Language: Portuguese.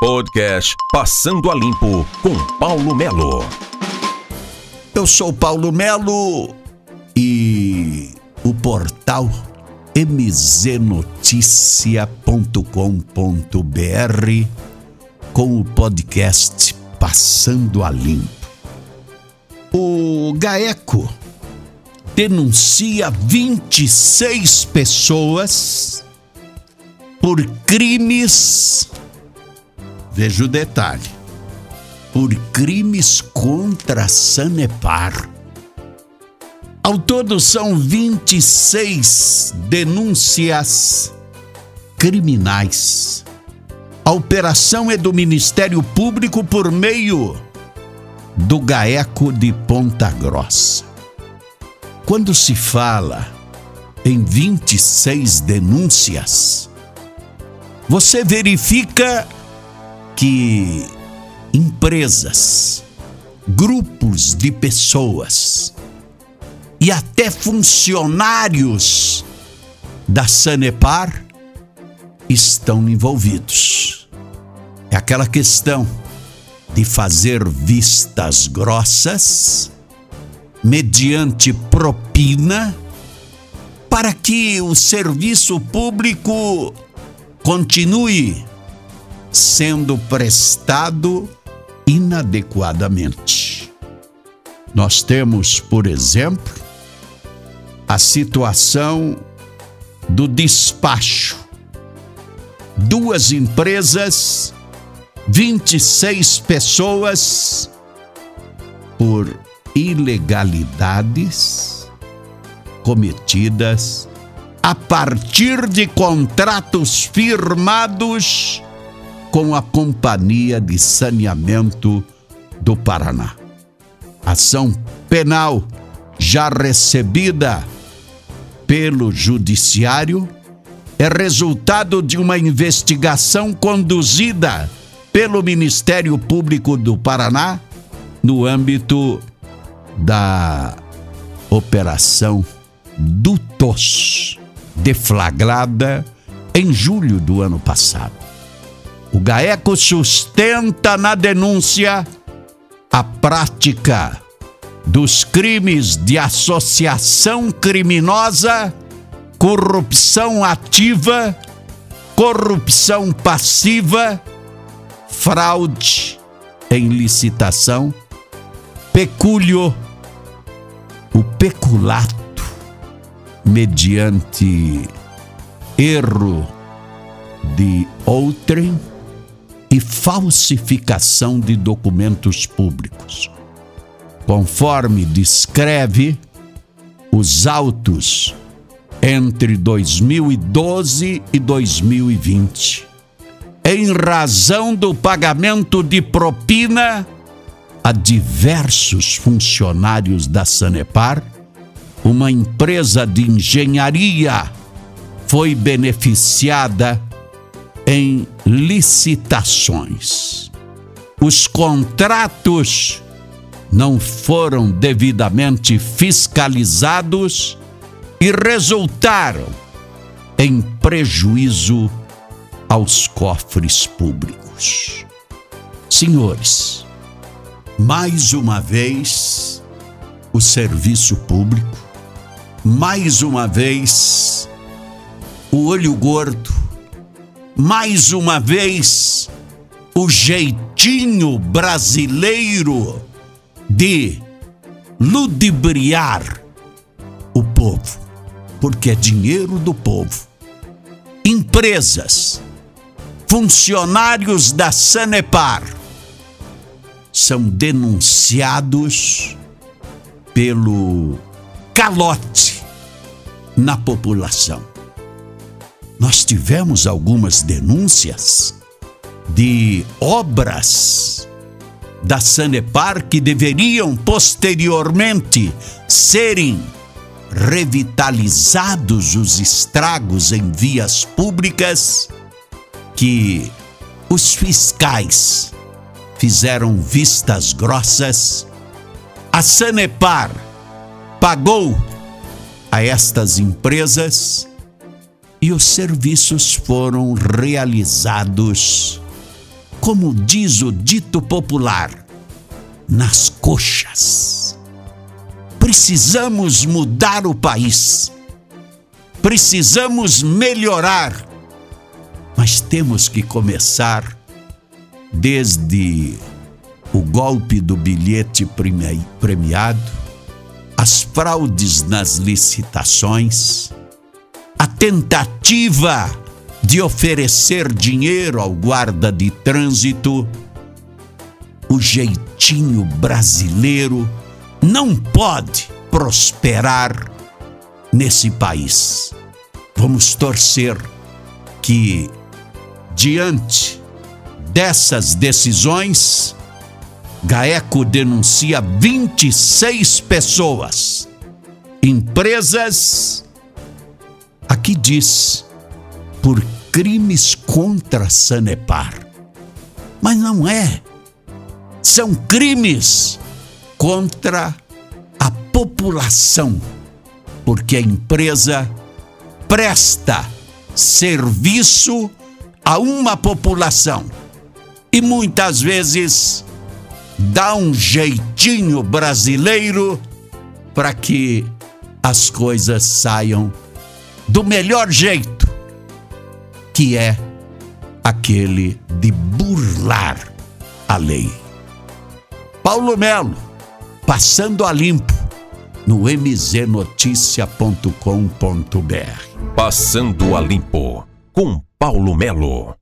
Podcast Passando a Limpo com Paulo Melo. Eu sou Paulo Melo e o portal mznoticia.com.br com o podcast Passando a Limpo. O GAECO denuncia 26 pessoas por crimes. Veja o detalhe: por crimes contra Sanepar. Ao todo são 26 denúncias criminais. A operação é do Ministério Público por meio do GAECO de Ponta Grossa. Quando se fala em 26 denúncias, você verifica que empresas, grupos de pessoas e até funcionários da Sanepar estão envolvidos. É aquela questão de fazer vistas grossas mediante propina para que o serviço público continue sendo prestado inadequadamente. Nós temos, por exemplo, a situação do despacho. Duas empresas, 26 pessoas por ilegalidades cometidas a partir de contratos firmados com a Companhia de Saneamento do Paraná. Ação penal já recebida pelo Judiciário é resultado de uma investigação conduzida pelo Ministério Público do Paraná no âmbito da Operação Dutos, deflagrada em julho do ano passado. O GAECO sustenta na denúncia a prática dos crimes de associação criminosa, corrupção ativa, corrupção passiva, fraude em licitação, pecúlio, o peculato mediante erro de outrem e falsificação de documentos públicos. Conforme descreve os autos entre 2012 e 2020, em razão do pagamento de propina a diversos funcionários da Sanepar, uma empresa de engenharia foi beneficiada em licitações. Os contratos não foram devidamente fiscalizados e resultaram em prejuízo aos cofres públicos. Senhores, mais uma vez, o serviço público, mais uma vez, o olho gordo, mais uma vez o jeitinho brasileiro de ludibriar o povo, porque é dinheiro do povo. Empresas, funcionários da Sanepar são denunciados pelo calote na população nós tivemos algumas denúncias de obras da Sanepar que deveriam posteriormente serem revitalizados os estragos em vias públicas que os fiscais fizeram vistas grossas. A Sanepar pagou a estas e os serviços foram realizados como diz o dito popular, nas coxas. Precisamos mudar o país. Precisamos melhorar. Mas temos que começar desde o golpe do bilhete premiado, as fraudes nas licitações, tentativa de oferecer dinheiro ao guarda de trânsito, o jeitinho brasileiro não pode prosperar nesse país. Vamos torcer que, diante dessas decisões, Gaeco denuncia 26 pessoas, empresas, aqui diz, por crimes contra Sanepar. Mas não é. São crimes contra a população, porque a empresa presta serviço a uma população e muitas vezes dá um jeitinho brasileiro para que as coisas saiam do melhor jeito, que é aquele de burlar a lei. Paulo Melo, passando a limpo no mznoticia.com.br. Passando a limpo com Paulo Melo.